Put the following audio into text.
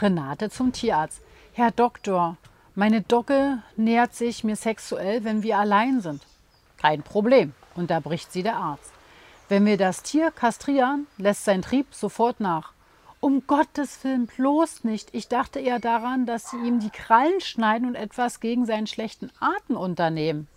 Renate zum Tierarzt. Herr Doktor, meine Dogge nähert sich mir sexuell, wenn wir allein sind. Kein Problem, unterbricht sie der Arzt. Wenn wir das Tier kastrieren, lässt sein Trieb sofort nach. Um Gottes Willen bloß nicht. Ich dachte eher daran, dass sie ihm die Krallen schneiden und etwas gegen seinen schlechten Atem unternehmen.